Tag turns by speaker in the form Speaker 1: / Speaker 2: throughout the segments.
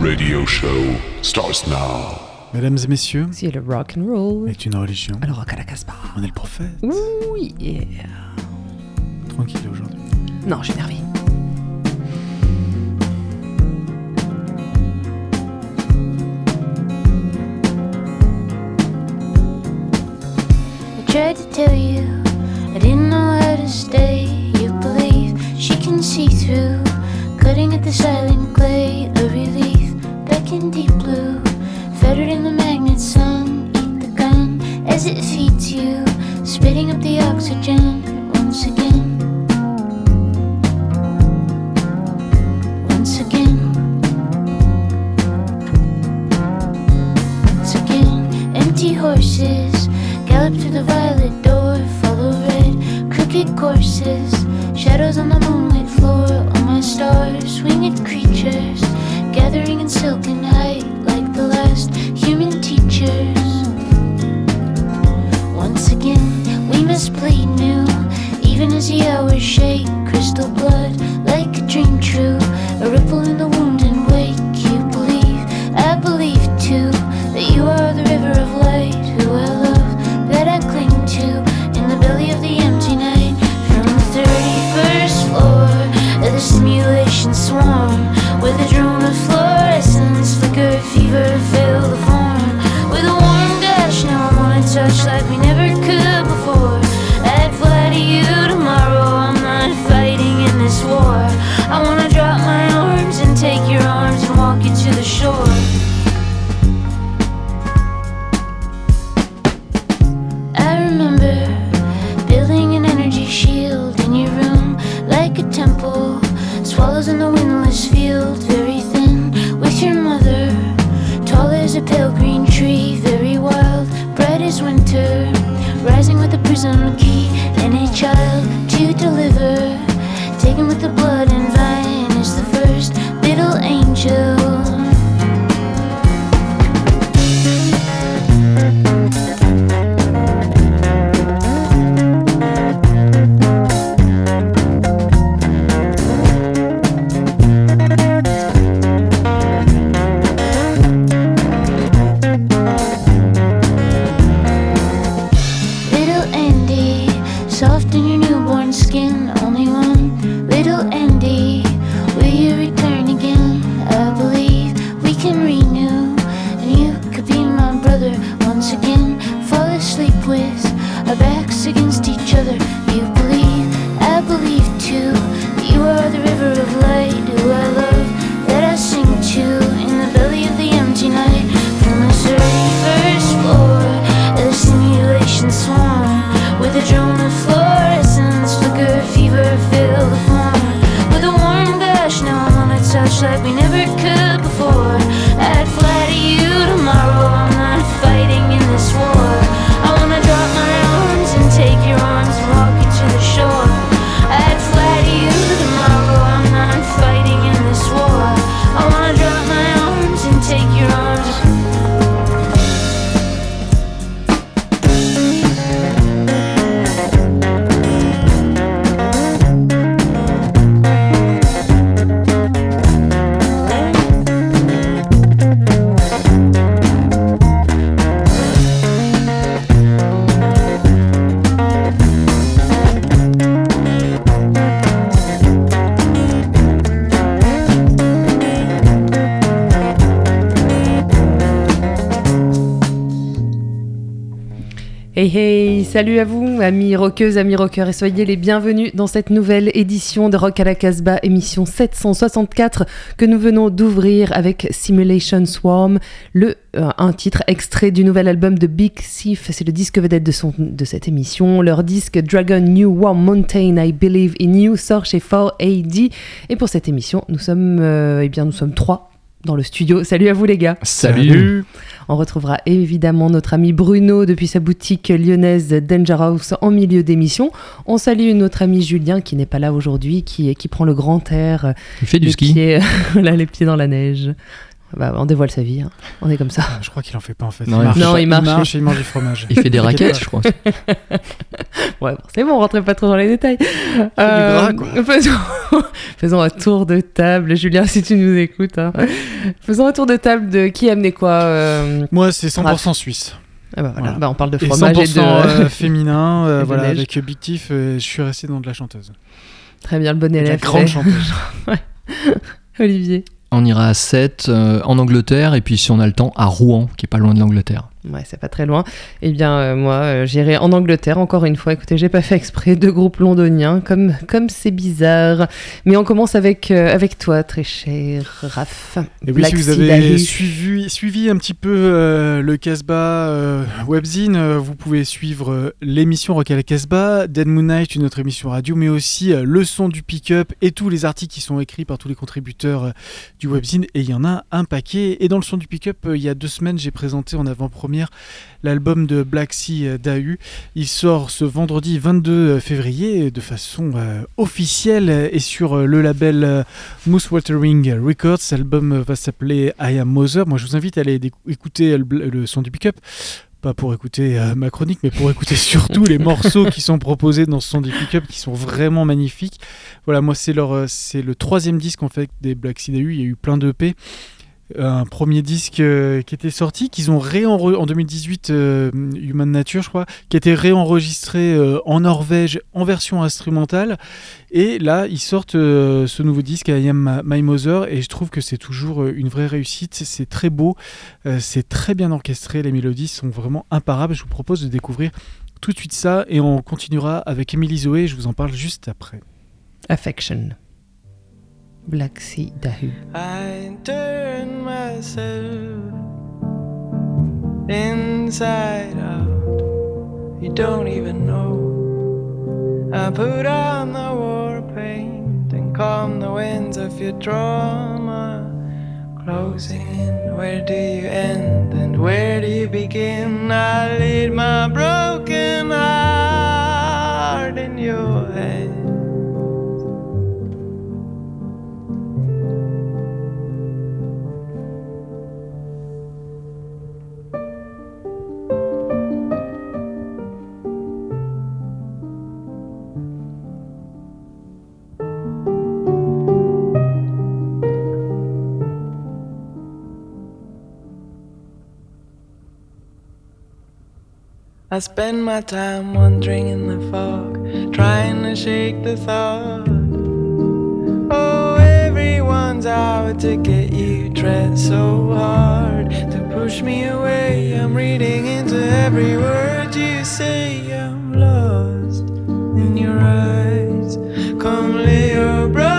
Speaker 1: radio show starts now.
Speaker 2: Mesdames et messieurs,
Speaker 3: C'est le rock and roll.
Speaker 2: est une religion.
Speaker 3: Alors rock à la Casbah.
Speaker 2: On est le prophète.
Speaker 3: Oui. yeah.
Speaker 2: Tranquille aujourd'hui.
Speaker 3: Non, je suis énervé.
Speaker 4: I tried to tell you I didn't know how to stay. You believe she can see through, cutting at the silent clay. A relief in deep blue, fettered in the magnet sun. Eat the gun as it feeds you, spitting up the oxygen once again.
Speaker 3: Salut à vous, amis rockeuses, amis rockeurs, et soyez les bienvenus dans cette nouvelle édition de Rock à la Casbah, émission 764 que nous venons d'ouvrir avec Simulation Swarm, le, euh, un titre extrait du nouvel album de Big Thief, c'est le disque vedette de, cette émission. Leur disque Dragon New Warm Mountain, I Believe in You sort chez 4AD. Et pour cette émission, nous sommes, euh, eh bien, nous sommes trois dans le studio. Salut à vous les gars.
Speaker 2: Salut.
Speaker 3: On retrouvera évidemment notre ami Bruno depuis sa boutique lyonnaise Danger House en milieu d'émission. On salue notre ami Julien qui n'est pas là aujourd'hui, qui, qui prend le grand air,
Speaker 5: Il fait du ski.
Speaker 3: pieds, voilà, les pieds dans la neige. Bah, on dévoile sa vie, hein. on est comme ça.
Speaker 2: Je crois qu'il en fait pas en fait.
Speaker 5: Non,
Speaker 2: il
Speaker 5: il
Speaker 2: marche,
Speaker 3: Non, il marche.
Speaker 2: et il mange du fromage.
Speaker 5: Il fait des raquettes, je crois.
Speaker 3: Ouais, bon, c'est bon, rentrez pas trop dans les détails. Euh,
Speaker 2: gras, quoi.
Speaker 3: Faisons... faisons un tour de table, Julien, si tu nous écoutes. hein. Faisons un tour de table de qui a amené quoi. euh,
Speaker 2: Moi, c'est 100%
Speaker 3: Raph.
Speaker 2: suisse.
Speaker 3: ah bah, voilà.
Speaker 2: Voilà.
Speaker 3: Bah, on parle de
Speaker 2: Et
Speaker 3: fromage
Speaker 2: 100%
Speaker 3: et de.
Speaker 2: euh, féminin. euh,
Speaker 3: et de
Speaker 2: voilà,
Speaker 3: neige.
Speaker 2: avec Big Tiff, euh, je suis resté dans de la chanteuse.
Speaker 3: Très bien, le bon
Speaker 2: De la
Speaker 3: élève.
Speaker 2: grande chanteuse.
Speaker 3: Olivier.
Speaker 5: On ira à 7 en Angleterre et puis si on a le temps à Rouen, qui est pas loin de l'Angleterre.
Speaker 3: Ouais, c'est pas très loin. Eh bien, euh, moi, euh, j'irai en Angleterre, encore une fois. Écoutez, j'ai pas fait exprès de groupe londonien, comme comme c'est bizarre. Mais on commence avec, euh, avec toi, très cher Raph.
Speaker 2: Et oui,
Speaker 3: Black
Speaker 2: si vous avez suivi, suivi un petit peu le Casbah Webzine, vous pouvez suivre l'émission Rock à la Casbah, Dead Moon Night, une autre émission radio, mais aussi le son du pick-up et tous les articles qui sont écrits par tous les contributeurs du Webzine. Et il y en a un paquet. Et dans le son du pick-up, il y a deux semaines, j'ai présenté en avant-première l'album de Black Sea euh, Dahu. Il sort ce vendredi 22 février de façon euh, officielle et sur euh, le label euh, Moose Watering Records. L'album euh, va s'appeler I Am Mother. Moi, je vous invite à aller écouter le, son du pick-up. Pas pour écouter euh, ma chronique, mais pour écouter surtout les morceaux qui sont proposés dans ce son du pick-up qui sont vraiment magnifiques. Voilà, moi, c'est euh, le troisième disque en fait des Black Sea Dahu. Il y a eu plein d'EP un premier disque euh, qui était sorti, qu'ils ont réenregistré en 2018, euh, Human Nature, je crois, qui été réenregistré euh, en Norvège en version instrumentale. Et là, ils sortent ce nouveau disque, I Am My Mother, et je trouve que c'est toujours une vraie réussite. C'est- très beau, c'est très bien orchestré, les mélodies sont vraiment imparables. Je vous propose de découvrir tout de suite ça, et on continuera avec Emily Zoé, je vous en parle juste après.
Speaker 3: Affection. Black Sea Dahu.
Speaker 6: I turn myself inside out. You don't even know. I put on the war paint and calm the winds of your trauma. Closing, in, where do you end and where do you begin? I lead my broken heart in your hands. I spend my time wandering in the fog, trying to shake the thought. Oh, everyone's out to get you, tread so hard to push me away. I'm reading into every word you say. I'm lost in your eyes. Come lay your broken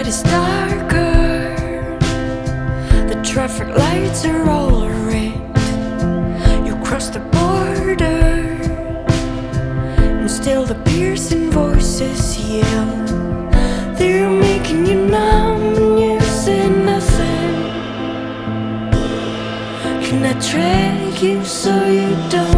Speaker 7: The is darker. The traffic lights are all red. You cross the border, and still the piercing voices yell. They're making you numb, and you say nothing. Can I drag you so you don't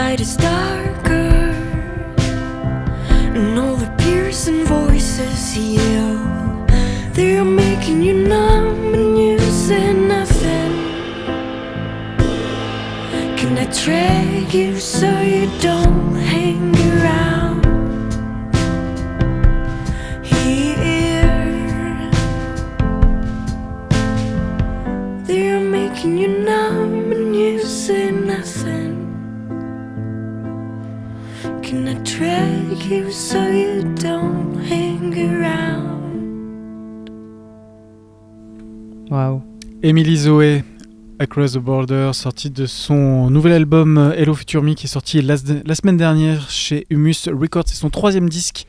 Speaker 7: Sight is darker, and all the piercing voices yell. They're making you numb, and you say nothing. Can I drag you so you don't you so you don't hang around?
Speaker 3: Waouh.
Speaker 2: Emily Zoé, Across the Border, sortie de son nouvel album Hello Future Me qui est sorti la, la semaine dernière chez Humus Records. C'est son troisième disque.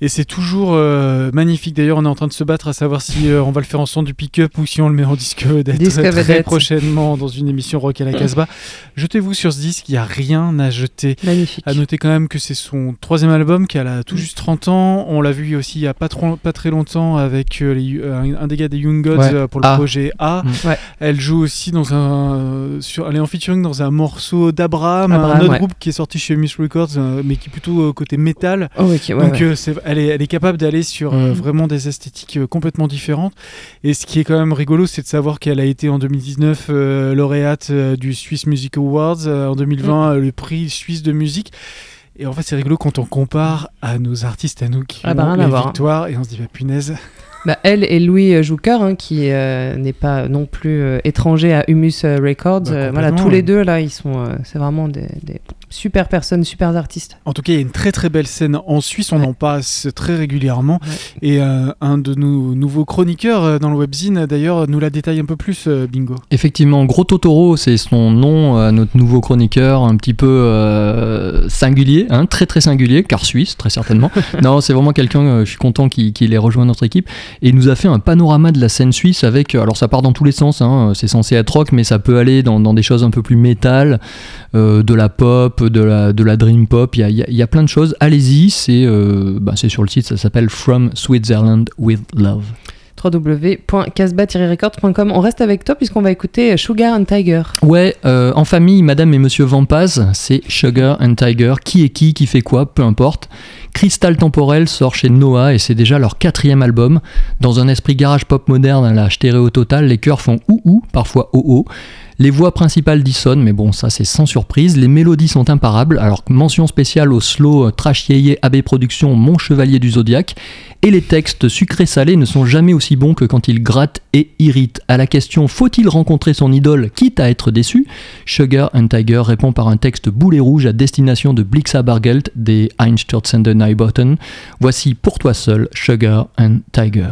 Speaker 2: Et c'est toujours euh, magnifique. D'ailleurs, on est en train de se battre à savoir si euh, on va le faire en son du pick-up ou si on le met en disque vedette très prochainement dans une émission Rock à la Casbah. Jetez-vous sur ce disque, il n'y a rien à jeter.
Speaker 3: Magnifique.
Speaker 2: À noter quand même que c'est son troisième album qui a tout juste 30 ans. On l'a vu aussi il n'y a pas, trop, pas très longtemps avec euh, les- un, des gars des Young Gods
Speaker 5: Ouais.
Speaker 2: pour le
Speaker 5: Ah.
Speaker 2: projet A.
Speaker 5: Mm.
Speaker 3: Ouais.
Speaker 2: Elle joue aussi dans un, sur, elle est en featuring dans un morceau d'Abraham, un autre
Speaker 3: ouais.
Speaker 2: groupe qui est sorti chez Mus Records, mais qui est plutôt côté métal.
Speaker 3: Oh, ok, ouais,
Speaker 2: Donc c'est- elle, est, elle est capable d'aller sur euh,
Speaker 3: Mhm.
Speaker 2: vraiment des esthétiques euh, complètement différentes. Et ce qui est quand même rigolo, c'est de savoir qu'elle a été en 2019 euh, lauréate du Swiss Music Awards, en 2020 euh, le prix suisse de musique. Et en fait, c'est rigolo quand on compare à nos artistes, à nous qui
Speaker 3: Ah bah,
Speaker 2: ont les
Speaker 3: hein.
Speaker 2: victoires, et on se dit, bah punaise.
Speaker 3: Bah, elle et Louis Jouker, hein, qui euh, n'est pas non plus euh, étranger à Humus euh, Records.
Speaker 2: Bah,
Speaker 3: euh, voilà, tous les deux, là, ils sont. euh, c'est vraiment des, des super personnes, super artistes.
Speaker 2: En tout cas, il y a une très très belle scène en Suisse, on
Speaker 3: Ouais.
Speaker 2: en passe très régulièrement.
Speaker 3: Ouais.
Speaker 2: Et euh, un de nos nouveaux chroniqueurs euh, dans le webzine, d'ailleurs, nous la détaille un peu plus, euh, Bingo.
Speaker 5: Effectivement, Gros Totoro, c'est son nom à notre nouveau chroniqueur, un petit peu euh, singulier, hein, très très singulier, car suisse, très certainement. non, c'est vraiment quelqu'un, euh, je suis content qu'il qu'il ait rejoint notre équipe, et nous a fait un panorama de la scène suisse avec, euh, alors ça part dans tous les sens, hein, c'est censé être rock, mais ça peut aller dans, des choses un peu plus métal, euh, de la pop, de la, dream pop, il y a, plein de choses. Allez-y, euh, bah, c'est sur le site, ça s'appelle From Switzerland with Love.
Speaker 3: www.casbah-records.com. On reste avec toi puisqu'on va écouter Sugar and Tiger.
Speaker 5: Ouais, euh, en famille, Madame et Monsieur Vampaz, c'est Sugar and Tiger. Qui est qui, qui fait quoi, peu importe. Crystal Temporel sort chez Noah et c'est déjà leur quatrième album. Dans un esprit garage pop moderne à la stéréo totale, les chœurs font ou ou, parfois oh oh.
Speaker 8: Les voix principales dissonnent, mais bon, ça c'est sans surprise. Les mélodies sont imparables, alors mention spéciale au slow euh, trash yéyé AB Productions Mon Chevalier du Zodiaque. Et les textes sucrés-salés ne sont jamais aussi bons que quand ils grattent et irritent. À la question Faut-il rencontrer son idole quitte à être déçu? Sugar and Tiger répond par un texte boulet rouge à destination de Blixa Bargeld des Einstürzende Neubauten. Voici pour toi seul Sugar and Tiger.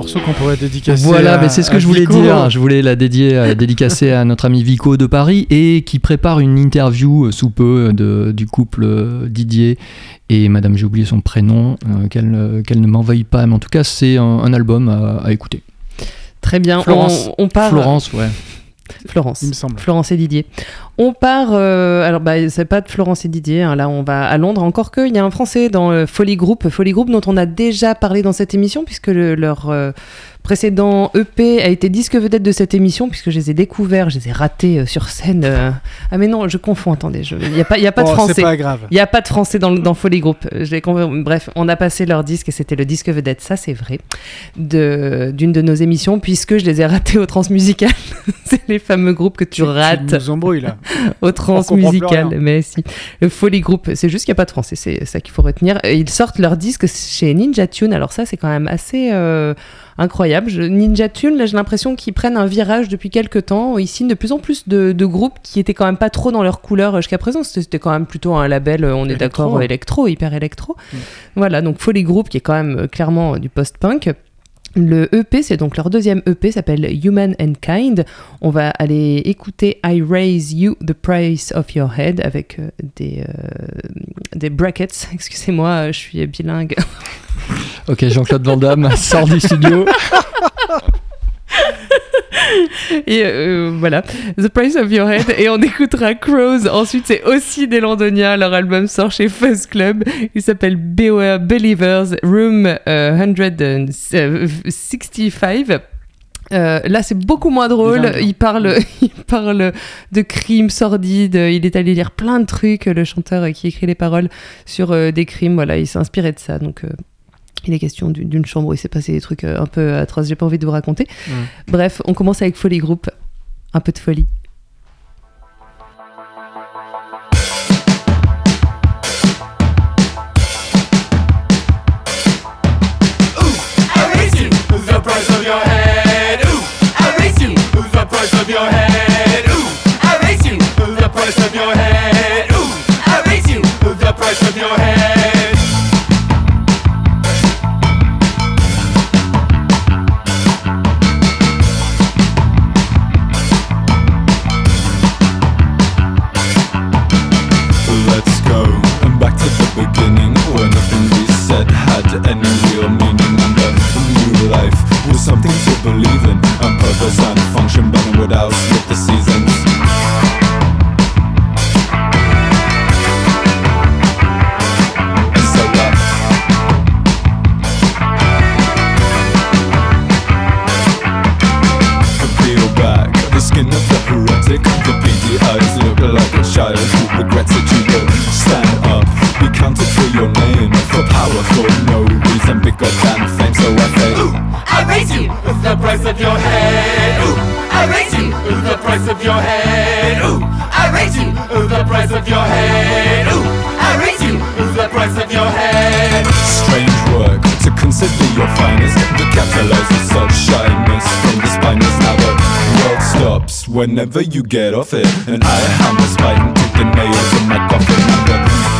Speaker 2: Morceau qu'on pourrait dédicacer.
Speaker 8: Voilà,
Speaker 2: à-
Speaker 8: mais c'est ce que
Speaker 2: à
Speaker 8: je voulais
Speaker 2: Vico.
Speaker 8: dire. Je voulais la dédier, euh, dédicacer à notre ami Vico de Paris et qui prépare une interview euh, sous peu de, du couple euh, Didier et Madame, j'ai oublié son prénom, euh, qu'elle ne- qu'elle ne m'en veuille pas, mais en tout cas, c'est un, un album à, à écouter.
Speaker 3: Très bien.
Speaker 8: Florence.
Speaker 3: On, on part.
Speaker 8: Florence, ouais.
Speaker 3: Florence.
Speaker 2: Il me semble.
Speaker 3: Florence et Didier. On part, euh, alors bah, c'est pas de Florence et Didier, hein, là on va à Londres, encore qu'il y a un Français dans euh, Folly Group, Folly Group dont on a déjà parlé dans cette émission, puisque le- leur euh, précédent EP a été disque vedette de cette émission, puisque je les ai découverts, je les ai ratés euh, sur scène. euh. Ah mais non, je confonds, attendez, il n'y a pas, il y a pas de
Speaker 2: Oh,
Speaker 3: français.
Speaker 2: c'est pas grave.
Speaker 3: Il n'y a pas de français dans, dans Folly Group. Euh, je Bref, on a passé leur disque et c'était le disque vedette, ça c'est vrai, d'une de, nos émissions, puisque je les ai ratés au transmusical. c'est les fameux groupes que tu, rates
Speaker 2: Tu nous embrouilles là.
Speaker 3: au transmusical. Mais si. Le Folly Group, c'est juste qu'il n'y a pas de français, c'est ça qu'il faut retenir. Et Ils sortent leur disque chez Ninja Tune, alors ça c'est quand même assez euh, incroyable. Je- Ninja Tune, là j'ai l'impression qu'ils prennent un virage depuis quelques temps. Ils signent de plus en plus de, de groupes qui étaient quand même pas trop dans leur couleur jusqu'à présent. C'était quand même plutôt un label, euh, on est d'accord, euh, électro, hyper électro.
Speaker 2: Mm.
Speaker 3: Voilà, donc Folly Group qui est quand même euh, clairement euh, du post-punk. Le EP, c'est donc leur deuxième EP, s'appelle Human and Kind. On va aller écouter I Raise You the Price of Your Head avec euh, des, euh, des brackets. Excusez-moi, euh, je suis bilingue.
Speaker 8: Ok, Jean-Claude Van Damme sort du studio.
Speaker 3: Et euh, voilà, The Price of Your Head. Et on écoutera Crows. Ensuite, c'est aussi des Londoniens. Leur album sort chez Fuzz Club. Il s'appelle Beware Believers Room euh, 165. Euh, là, c'est beaucoup moins drôle. Il parle, il parle de crimes sordides. Il est allé lire plein de trucs. Le chanteur qui écrit les paroles sur euh, des crimes, voilà, il s'est inspiré de ça. Donc, euh, Il est question d'une chambre où il s'est passé des trucs euh, un peu atroces, j'ai pas envie de vous raconter. Bref, on commence avec Folie Group. Un peu de folie.
Speaker 9: I raise you the price of your head. Ooh, I raise you the price of your head.
Speaker 10: Something to believe in. And purpose and function burning without split the seasons. Uh, skin of the The look like a child who regrets that to consider your finest. To capitalize on such shyness From the spineless the world stops Whenever you get off it. And I hammer spine to the nails in my coffin. And the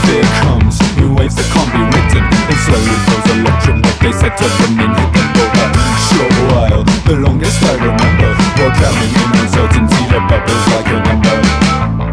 Speaker 10: fear comes in waves that can't be written? And slowly flows electric But they said to them in hit them for a short while The longest I remember. While drowning in uncertainty The bubbles like a number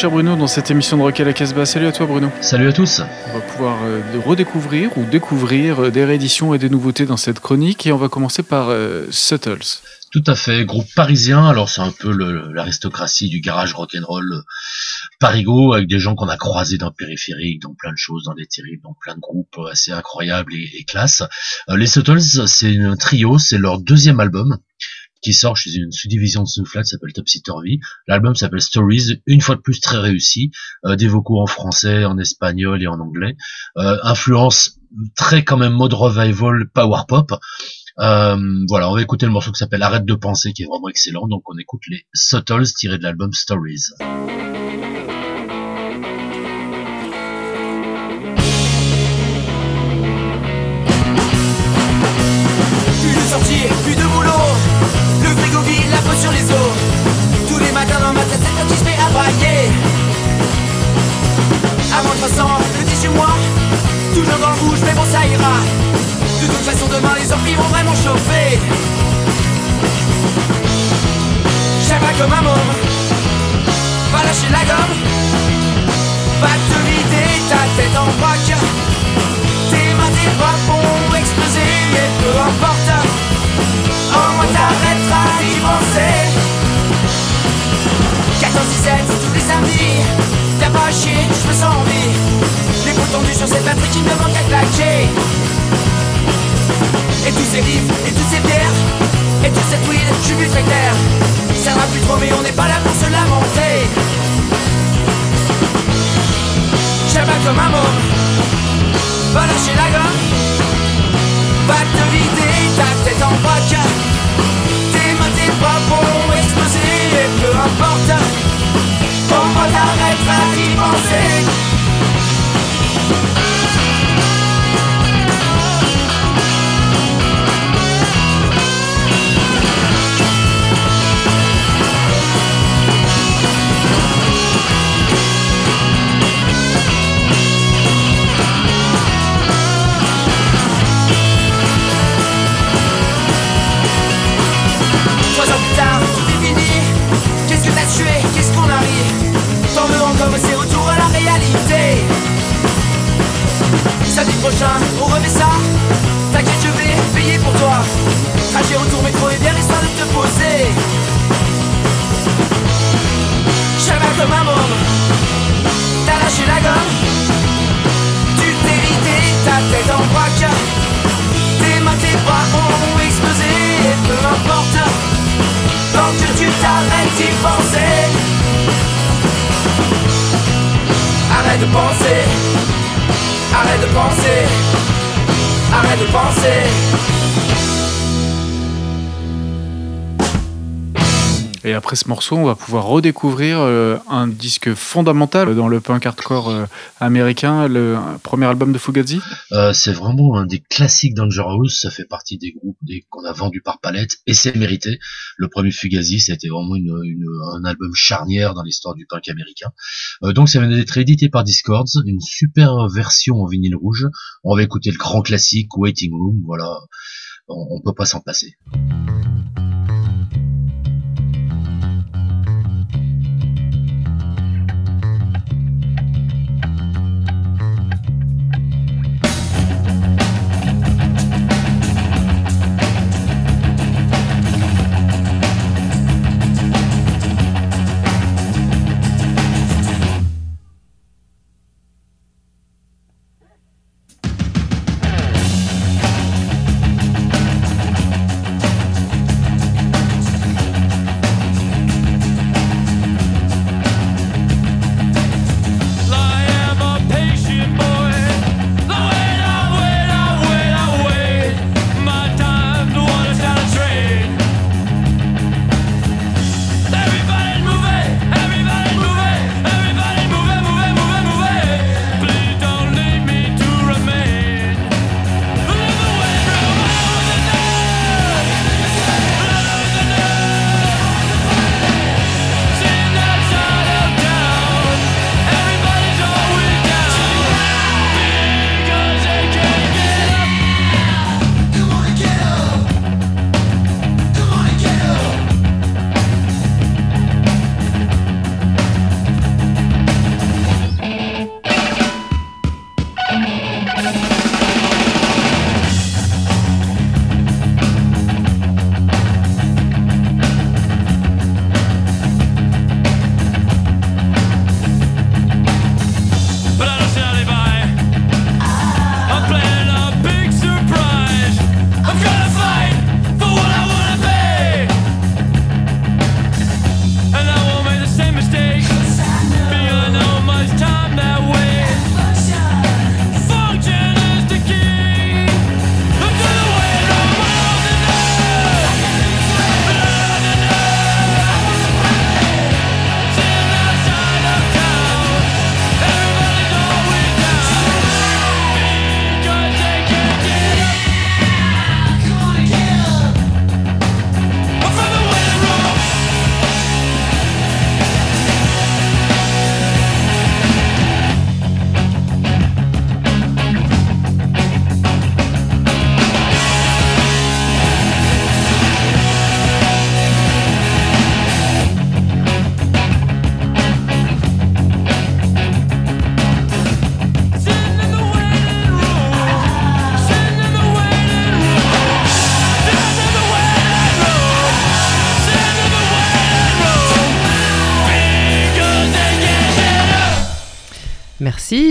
Speaker 2: cher Bruno dans cette émission de Rock à la Casbah. Salut à toi Bruno.
Speaker 11: Salut à tous.
Speaker 2: On va pouvoir euh, redécouvrir ou découvrir euh, des rééditions et des nouveautés dans cette chronique et on va commencer par euh, Suttles.
Speaker 11: Tout à fait, groupe parisien. Alors c'est un peu l'aristocratie du garage rock'n'roll euh, parigo avec des gens qu'on a croisés dans le périphérique, dans plein de choses, dans des terribles, dans plein de groupes assez incroyables et, et classe. Euh, les Suttles, c'est un trio, c'est leur deuxième album qui sort chez une sous-division de qui s'appelle Topsy Turvy. L'album s'appelle Stories, une fois de plus très réussi, euh, des vocaux en français, en espagnol et en anglais. Euh, influence très quand même mode revival, power pop. Euh, voilà, on va écouter le morceau qui s'appelle Arrête de penser, qui est vraiment excellent. Donc on écoute les Suttles tirés de l'album Stories.
Speaker 9: Arrête de penser. Arrête de penser
Speaker 2: Et après ce morceau, on va pouvoir redécouvrir euh, un disque fondamental dans le punk hardcore euh, américain, le premier album de Fugazi.
Speaker 11: Euh, c'est vraiment un des classiques Dangerous, ça fait partie des groupes qu'on a vendus par palette, et c'est mérité. Le premier Fugazi, c'était vraiment une, une- un album charnière dans l'histoire du punk américain. Donc ça vient d'être édité par Discords, une super version en vinyle rouge. On va écouter le grand classique Waiting Room, voilà, on, on peut pas s'en passer.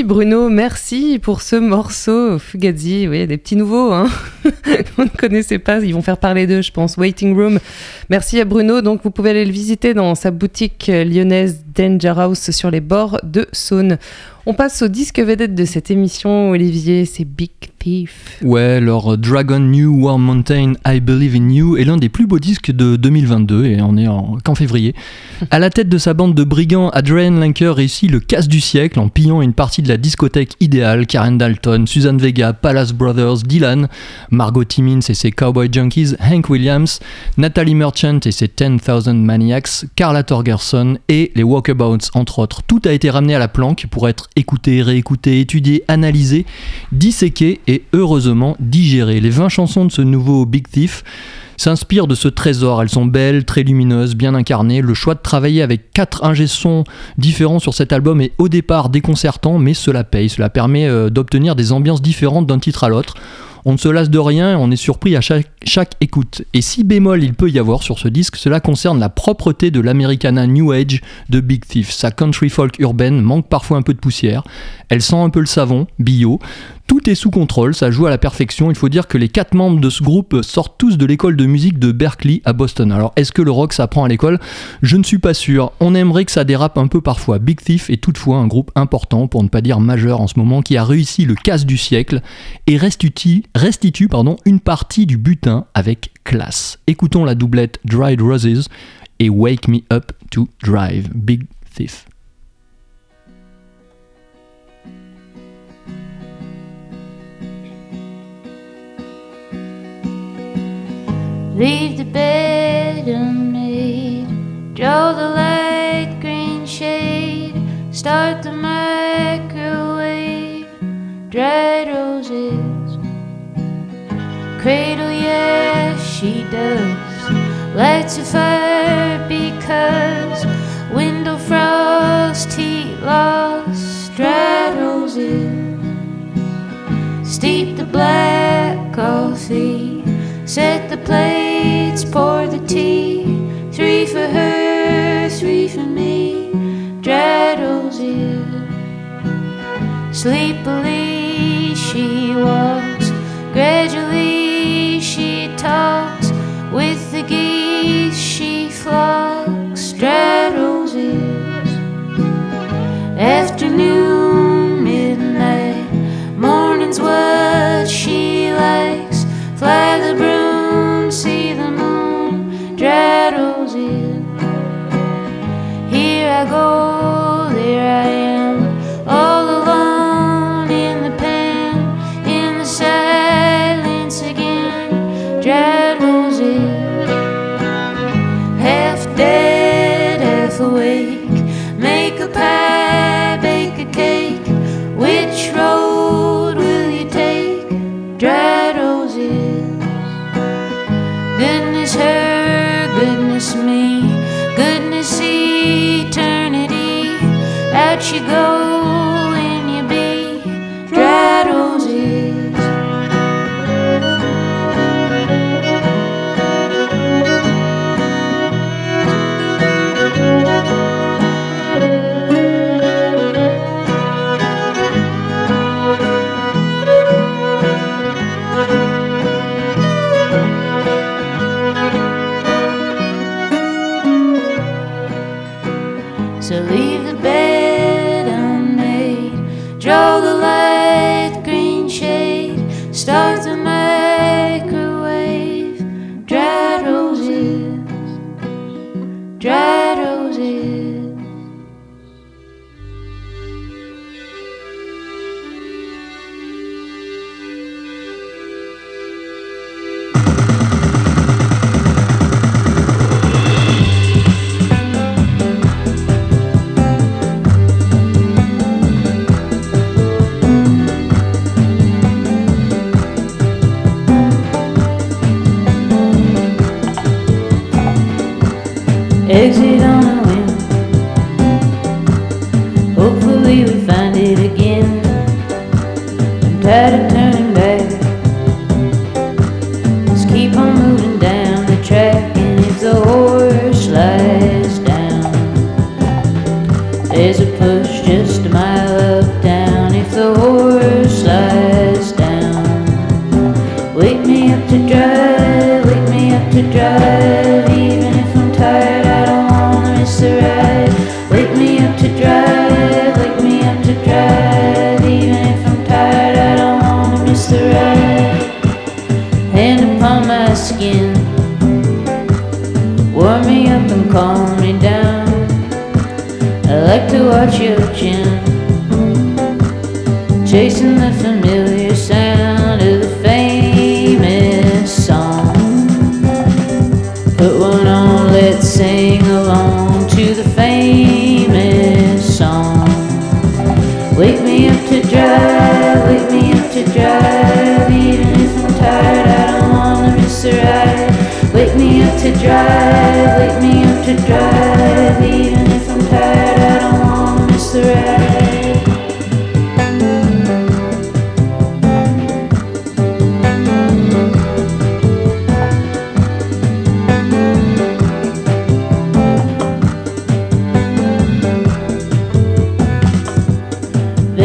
Speaker 3: Bruno, merci pour ce morceau Fugazi. Oui, des petits nouveaux, hein on ne connaissait pas, ils vont faire parler d'eux, je pense. Waiting Room. Merci à Bruno. Donc, vous pouvez aller le visiter dans sa boutique euh, lyonnaise Danger House sur les bords de Saône. On passe au disque vedette de cette émission, Olivier, c'est Big Thief.
Speaker 5: Ouais, leur Dragon New War Mountain I Believe in You est l'un des plus beaux disques de 2022 et on est en, qu'en février. À la tête de sa bande de brigands, Adrian Linker réussit le casse du siècle en pillant une partie de la discothèque idéale. Karen Dalton, Suzanne Vega, Palace Brothers, Dylan, Margot Timmins et ses Cowboy Junkies, Hank Williams, Natalie Merchant et ses 10,000 Maniacs, Carla Torgerson et les Entre autres. Tout a été ramené à la planque pour être écouté, réécouté, étudié, analysé, disséqué et heureusement digéré. Les 20 chansons de ce nouveau Big Thief s'inspirent de ce trésor. Elles sont belles, très lumineuses, bien incarnées. Le choix de travailler avec quatre ingé-sons différents sur cet album est au départ déconcertant, mais cela paye. Cela permet euh, d'obtenir des ambiances différentes d'un titre à l'autre. On ne se lasse de rien on est surpris à chaque, écoute. Et si bémol il peut y avoir sur ce disque, cela concerne la propreté de l'Americana New Age de Big Thief. Sa country folk urbaine manque parfois un peu de poussière. Elle sent un peu le savon, bio. Tout est sous contrôle, ça joue à la perfection. Il faut dire que les quatre membres de ce groupe sortent tous de l'école de musique de Berkeley à Boston. Alors est-ce que le rock s'apprend à l'école? Je ne suis pas sûr. On aimerait que ça dérape un peu parfois. Big Thief est toutefois un groupe important, pour ne pas dire majeur en ce moment, qui a réussi le casse du siècle et restitue, restitue pardon, une partie du butin avec classe. Écoutons la doublette Dried Roses et Wake Me Up to Drive. Big Thief.
Speaker 4: Leave the bed unmade. Draw the light green shade. Start the microwave. Dried roses. Cradle, yeah, she does. Lights a fire because window frost, heat loss. Dried roses. Steep the black coffee. Set the plates, pour the tea. Three for her, three for me. Dried roses. Sleepily she walks. Gradually. With the geese she flocks. Dried roses. Afternoon,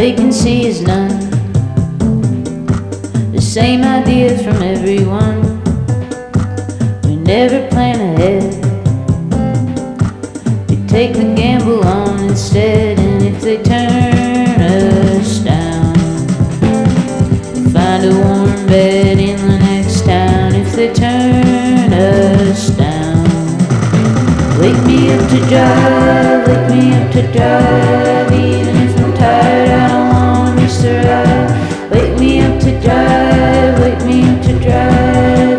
Speaker 4: Vacancy is none. The same ideas from everyone. We never plan ahead. We take the gamble on instead, and if they turn us down, we find a warm bed in the next town. If they turn us down, wake me up to drive, wake me up to drive, to drive, wake me to drive,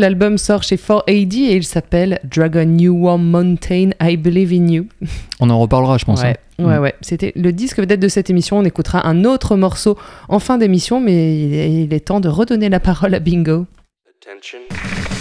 Speaker 3: l'album sort chez 4AD et il s'appelle Dragon New Warm Mountain, I Believe in You.
Speaker 5: On en reparlera, je pense.
Speaker 3: Ouais,
Speaker 5: hein.
Speaker 3: ouais,
Speaker 5: Mm.
Speaker 3: ouais. C'était le disque peut-être de cette émission. On écoutera un autre morceau en fin d'émission, mais il est, temps de redonner la parole à Bingo.
Speaker 4: B-I-N-G-O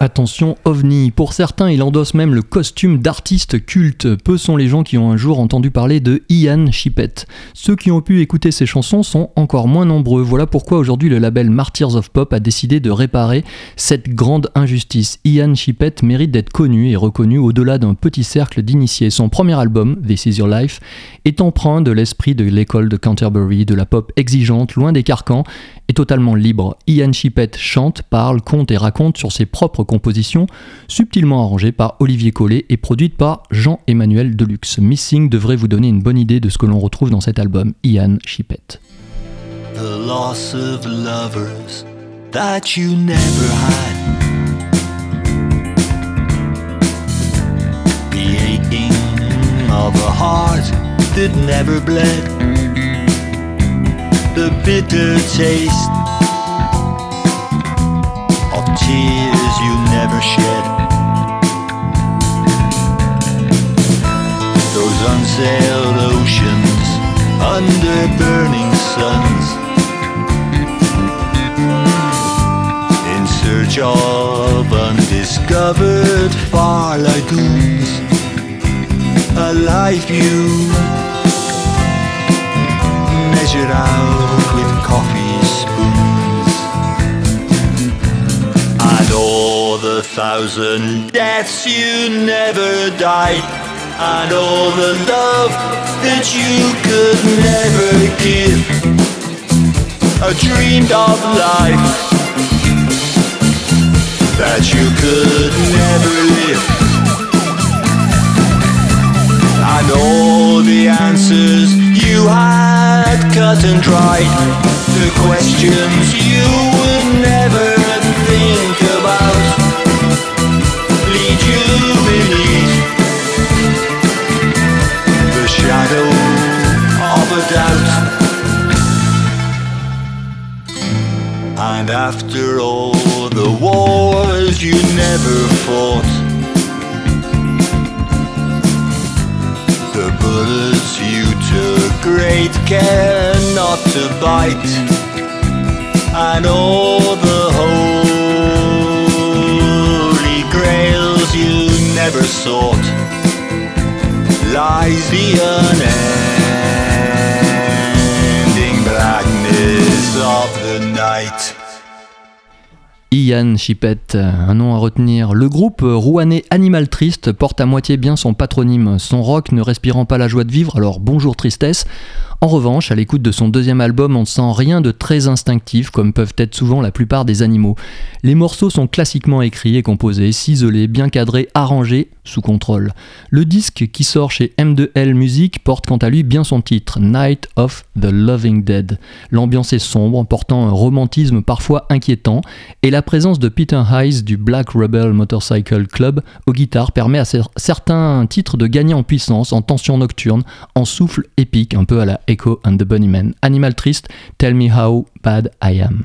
Speaker 5: Attention, ovni. Pour certains, il endosse même le costume d'artiste culte. Peu sont les gens qui ont un jour entendu parler de Ian Chippett. Ceux qui ont pu écouter ses chansons sont encore moins nombreux. Voilà pourquoi aujourd'hui le label Martyrs of Pop a décidé de réparer cette grande injustice. Ian Chippett mérite d'être connu et reconnu au-delà d'un petit cercle d'initiés. Son premier album, This Is Your Life, est empreint de l'esprit de l'école de Canterbury, de la pop exigeante, loin des carcans et totalement libre. Ian Chippett chante, parle, conte et raconte sur ses propres compositions, subtilement arrangées par Olivier Collet et produites par Jean-Emmanuel Deluxe. Missing devrait vous donner une bonne idée de ce que l'on retrouve dans cet album, Ian Chippett.
Speaker 12: The bitter taste of tears you never shed. Those unsailed oceans under burning suns. In search of undiscovered far lagoons. A life you out with coffee spoons. And all the thousand deaths you never died. And all the love that you could never give. A dreamed of life that you could never live. And all the answers you had cut and dried. The questions you would never think about lead you beneath the shadow of a doubt. And after all the wars you never fought, the bullets great care not to bite, and all the holy grails you never sought, lies the unending blackness of the night.
Speaker 5: Ian Chipette, un nom à retenir. Le groupe rouennais Animal Triste porte à moitié bien son patronyme, son rock ne respirant pas la joie de vivre, alors bonjour tristesse. En revanche, à l'écoute de son deuxième album, on ne sent rien de très instinctif comme peuvent être souvent la plupart des animaux. Les morceaux sont classiquement écrits et composés, ciselés, bien cadrés, arrangés, sous contrôle. Le disque qui sort chez M2L Music porte quant à lui bien son titre, Night of the Loving Dead. L'ambiance est sombre, portant un romantisme parfois inquiétant, et la présence de Peter Hayes du Black Rebel Motorcycle Club aux guitares permet à cer- certains titres de gagner en puissance, en tension nocturne, en souffle épique, un peu à la Echo and the Bunnymen. Animal Triste, Tell Me How Bad I Am.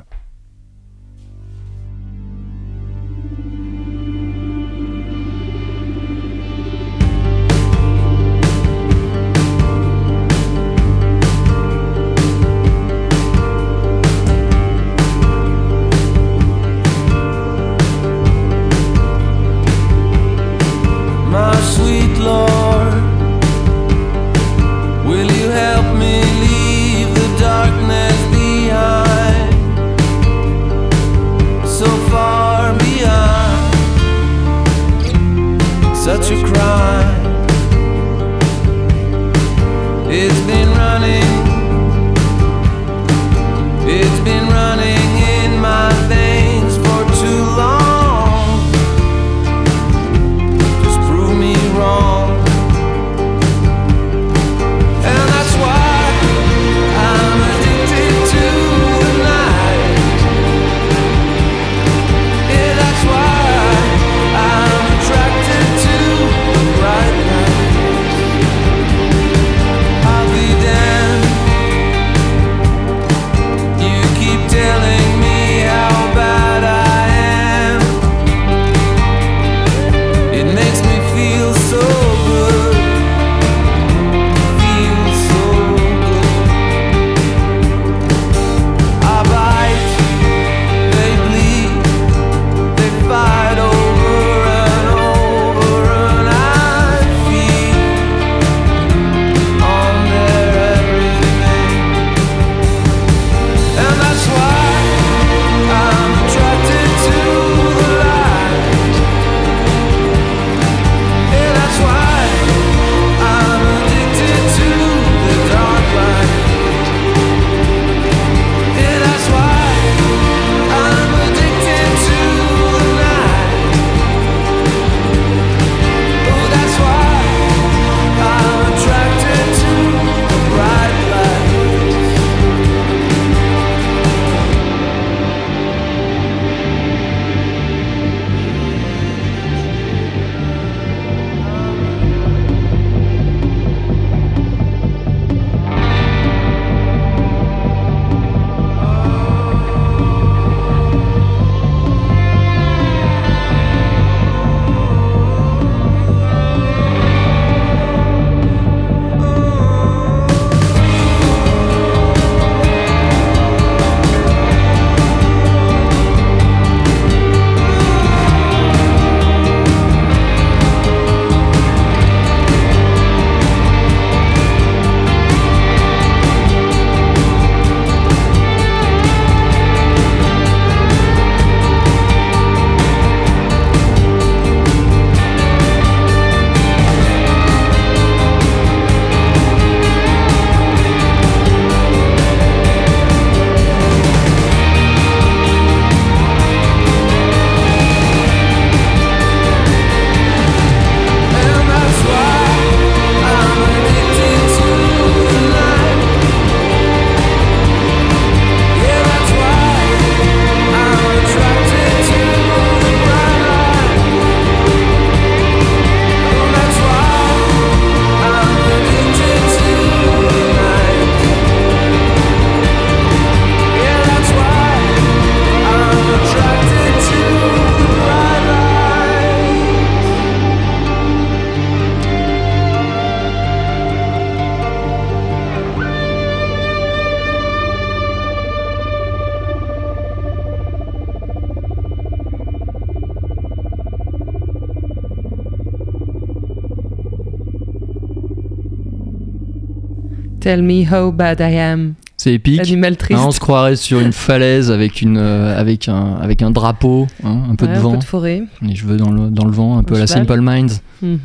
Speaker 3: Tell me how bad I am.
Speaker 5: C'est épique.
Speaker 3: Animal triste.
Speaker 5: Hein, on se croirait sur une falaise avec, une, euh, avec, un, avec un drapeau, hein, un peu
Speaker 3: Ouais,
Speaker 5: de
Speaker 3: un
Speaker 5: vent.
Speaker 3: peu de forêt.
Speaker 5: Les cheveux dans le, dans le vent, un peu
Speaker 3: Un
Speaker 5: à la. Simple Minds.
Speaker 3: Mhm.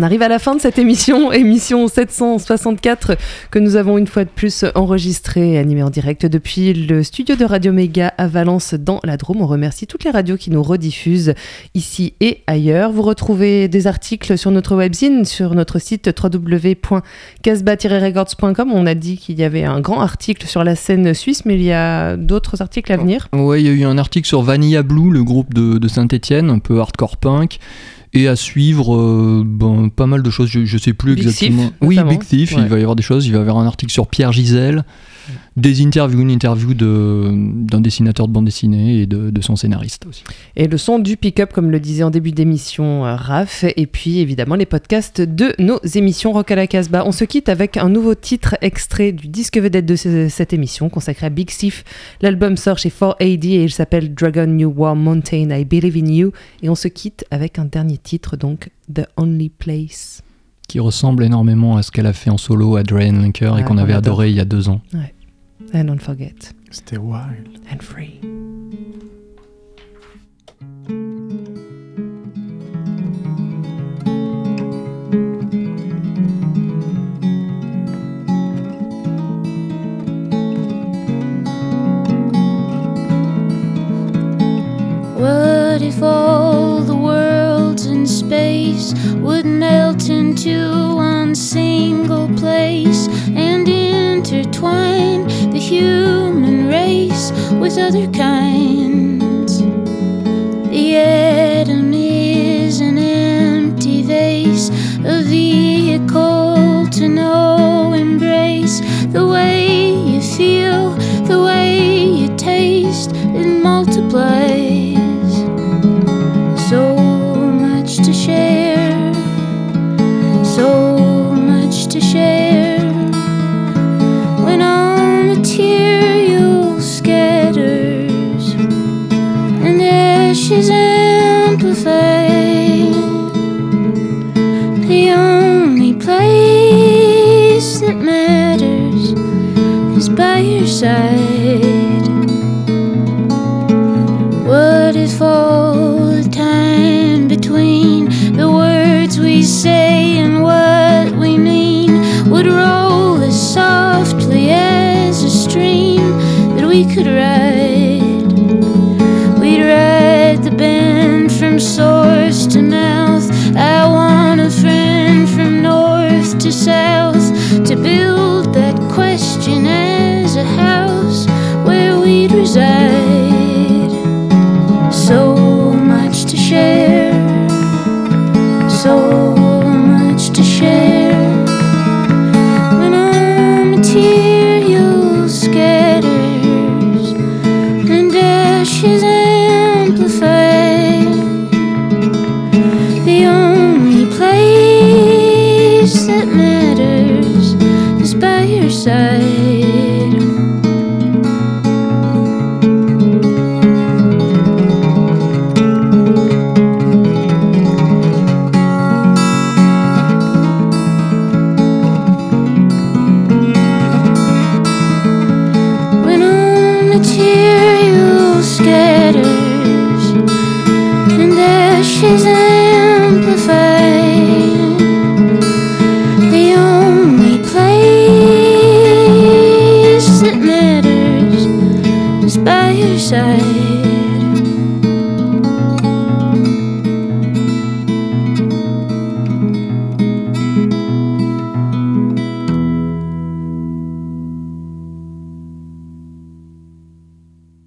Speaker 3: On arrive à la fin de cette émission, émission 764, que nous avons une fois de plus enregistrée et animée en direct depuis le studio de Radio Méga à Valence dans la Drôme. On remercie toutes les radios qui nous rediffusent ici et ailleurs. Vous retrouvez des articles sur notre webzine, sur notre site www.casba-records.com. On a dit qu'il y avait un grand article sur la scène suisse, mais il y a d'autres articles à venir.
Speaker 5: Ouais, il y a eu un article sur Vanilla Blue, le groupe de, de Saint-Etienne, un peu hardcore punk. Et à suivre, euh, ben, pas mal de choses, je, je sais plus
Speaker 3: Big
Speaker 5: exactement.
Speaker 3: Thief,
Speaker 5: oui. Big Thief,
Speaker 3: Ouais.
Speaker 5: il va y avoir des choses. Il va y avoir un article sur Pierre Gisèle, des interviews, une interview de- d'un dessinateur de bande dessinée et de, de son scénariste aussi.
Speaker 3: Et le son du pick-up, comme le disait en début d'émission euh, Raph, et puis évidemment les podcasts de nos émissions Rock à la Casbah. On se quitte avec un nouveau titre extrait du disque vedette de ce- cette émission consacré à Big Thief. L'album sort chez 4AD et il s'appelle Dragon New War Mountain, I Believe in You. Et on se quitte avec un dernier titre, donc The Only Place.
Speaker 5: Qui ressemble énormément à ce qu'elle a fait en solo à Drain Linker
Speaker 3: Ouais,
Speaker 5: et qu'on
Speaker 3: on
Speaker 5: avait adoré il y a deux ans.
Speaker 3: And don't forget,
Speaker 2: stay wild.
Speaker 3: and free.
Speaker 4: What if all the space would melt into one single place and intertwine the human race with other kinds? The atom is an empty vase, a vehicle to no embrace. The way you feel, the way you taste, it multiplies. beautiful.